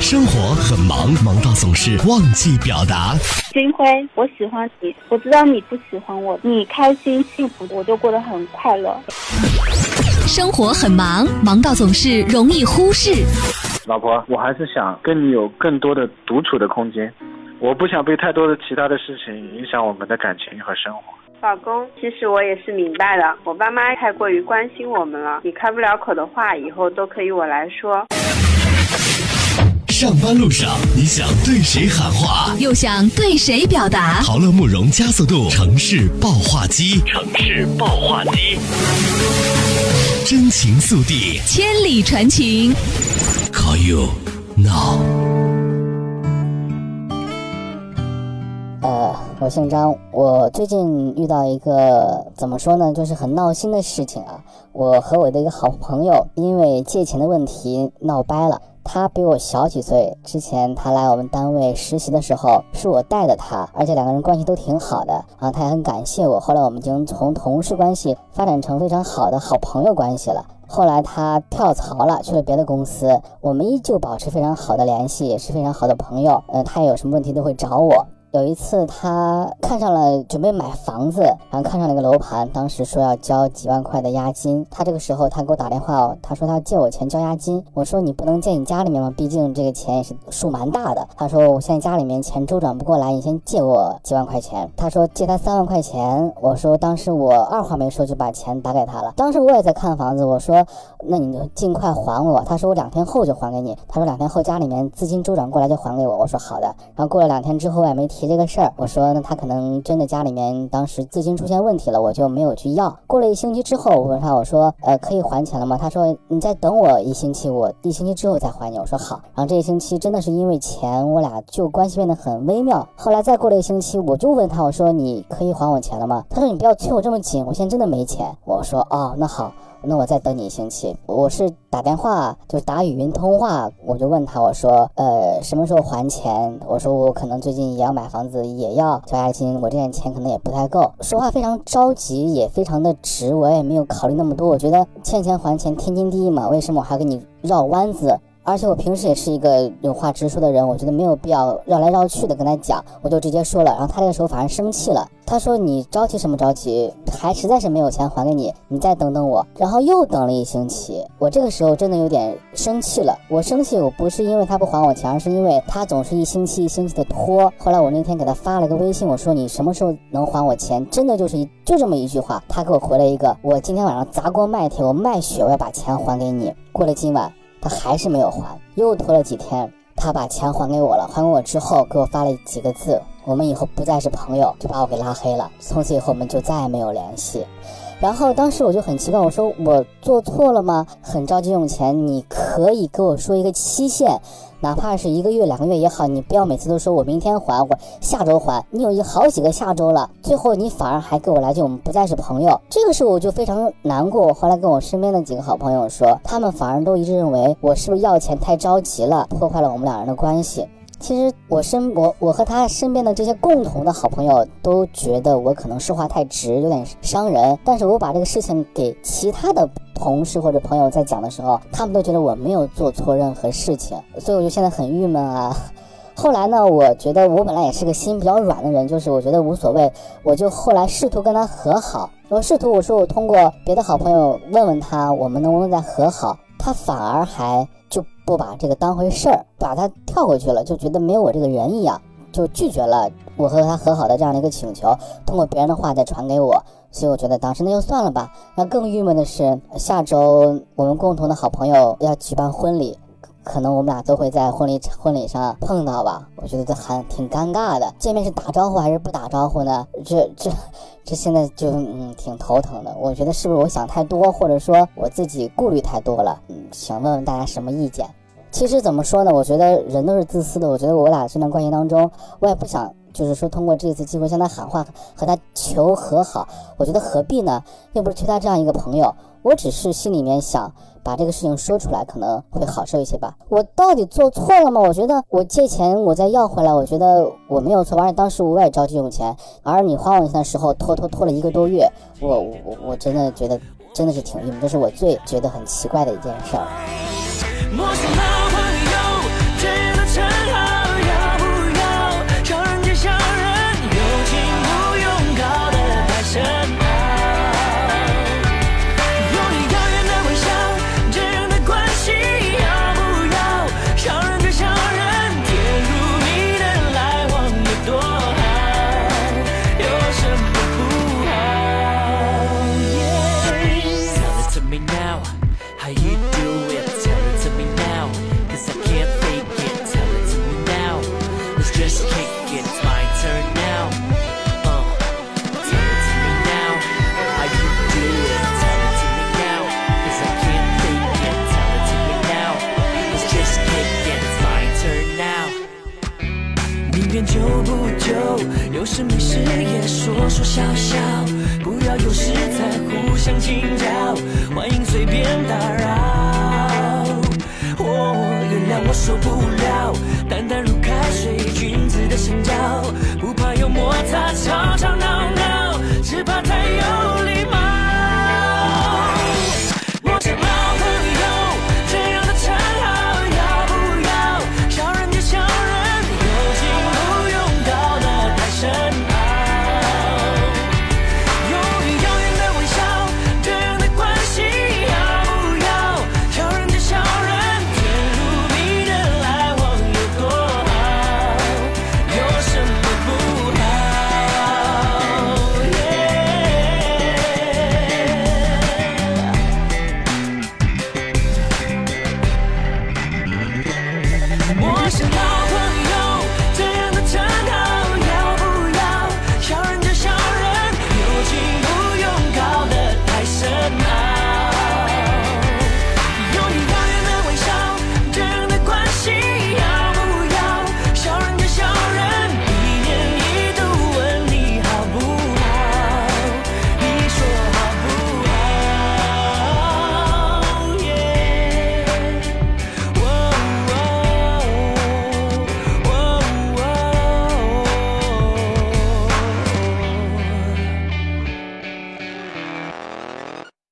生活很忙，忙到总是忘记表达。金辉，我喜欢你，我知道你不喜欢我，你开心幸福，我就过得很快乐。生活很忙，忙到总是容易忽视。老婆，我还是想跟你有更多的独处的空间，我不想被太多的其他的事情影响我们的感情和生活。老公，其实我也是明白的，我爸妈太过于关心我们了，你开不了口的话，以后都可以我来说。上班路上，你想对谁喊话，又想对谁表达？陶乐慕容加速度城市爆话机，城市爆话机，真情速递，千里传情。Call you now。呃，我姓张，我最近遇到一个怎么说呢，就是很闹心的事情啊。我和我的一个好朋友因为借钱的问题闹掰了。他比我小几岁，之前他来我们单位实习的时候，是我带的他，而且两个人关系都挺好的啊，他也很感谢我。后来我们已经从同事关系发展成非常好的好朋友关系了。后来他跳槽了，去了别的公司，我们依旧保持非常好的联系，也是非常好的朋友。嗯，他有什么问题都会找我。有一次，他看上了准备买房子，然后看上了一个楼盘，当时说要交几万块的押金。他这个时候，他给我打电话哦，他说他要借我钱交押金。我说你不能借你家里面吗？毕竟这个钱也是数蛮大的。他说我现在家里面钱周转不过来，你先借我几万块钱。他说借他三万块钱。我说当时我二话没说就把钱打给他了。当时我也在看房子，我说那你就尽快还我。他说我两天后就还给你。他说两天后家里面资金周转过来就还给我。我说好的。然后过了两天之后我也没提。这个事儿，我说那他可能真的家里面当时资金出现问题了，我就没有去要。过了一星期之后，我问他，我说，呃，可以还钱了吗？他说，你再等我一星期，我一星期之后再还你。我说好。然后这一星期真的是因为钱，我俩就关系变得很微妙。后来再过了一星期，我就问他，我说你可以还我钱了吗？他说你不要催我这么紧，我现在真的没钱。我说哦，那好。那我再等你一星期。我是打电话，就是打语音通话，我就问他，我说，呃，什么时候还钱？我说我可能最近也要买房子，也要交押金，我这点钱可能也不太够。说话非常着急，也非常的直，我也没有考虑那么多。我觉得欠钱还钱天经地义嘛，为什么我还给你绕弯子？而且我平时也是一个有话直说的人，我觉得没有必要绕来绕去的跟他讲，我就直接说了。然后他这个时候反而生气了，他说：“你着急什么着急？还实在是没有钱还给你，你再等等我。”然后又等了一星期，我这个时候真的有点生气了。我生气，我不是因为他不还我钱，而是因为他总是一星期一星期的拖。后来我那天给他发了个微信，我说：“你什么时候能还我钱？”真的就是一就这么一句话，他给我回了一个：“我今天晚上砸锅卖铁，我卖血，我要把钱还给你。”过了今晚。他还是没有还，又拖了几天，他把钱还给我了。还给我之后，给我发了几个字：“我们以后不再是朋友。”就把我给拉黑了。从此以后，我们就再也没有联系。然后当时我就很奇怪，我说我做错了吗？很着急用钱，你可以给我说一个期限。哪怕是一个月、两个月也好，你不要每次都说我明天还，我下周还。你有一好几个下周了，最后你反而还给我来句我们不再是朋友。这个时候我就非常难过。我后来跟我身边的几个好朋友说，他们反而都一致认为我是不是要钱太着急了，破坏了我们两人的关系。其实我身我我和他身边的这些共同的好朋友都觉得我可能说话太直，有点伤人。但是我把这个事情给其他的。同事或者朋友在讲的时候，他们都觉得我没有做错任何事情，所以我就现在很郁闷啊。后来呢，我觉得我本来也是个心比较软的人，就是我觉得无所谓，我就后来试图跟他和好。我试图我说我通过别的好朋友问问他，我们能不能再和好，他反而还不把这个当回事儿，把他跳过去了，就觉得没有我这个人一样，就拒绝了我和他和好的这样的一个请求。通过别人的话再传给我。所以我觉得当时那就算了吧。那更郁闷的是，下周我们共同的好朋友要举办婚礼，可能我们俩都会在婚礼婚礼上碰到吧。我觉得这还挺尴尬的。见面是打招呼还是不打招呼呢？这这这现在就嗯挺头疼的。我觉得是不是我想太多，或者说我自己顾虑太多了？嗯，想问问大家什么意见？其实怎么说呢？我觉得人都是自私的。我觉得我俩这段关系当中，我也不想。就是说，通过这次机会向他喊话，和他求和好，我觉得何必呢？又不是缺他这样一个朋友，我只是心里面想把这个事情说出来，可能会好受一些吧。我到底做错了吗？我觉得我借钱，我再要回来，我觉得我没有错。而且当时我也着急用钱，而你花我钱的时候拖拖拖了一个多月，我我我真的觉得真的是挺郁闷，这是我最觉得很奇怪的一件事儿。便久不久，有事没事也说说笑笑，不要有事才互相请教，欢迎随便打扰。我，原谅我受不了，淡淡如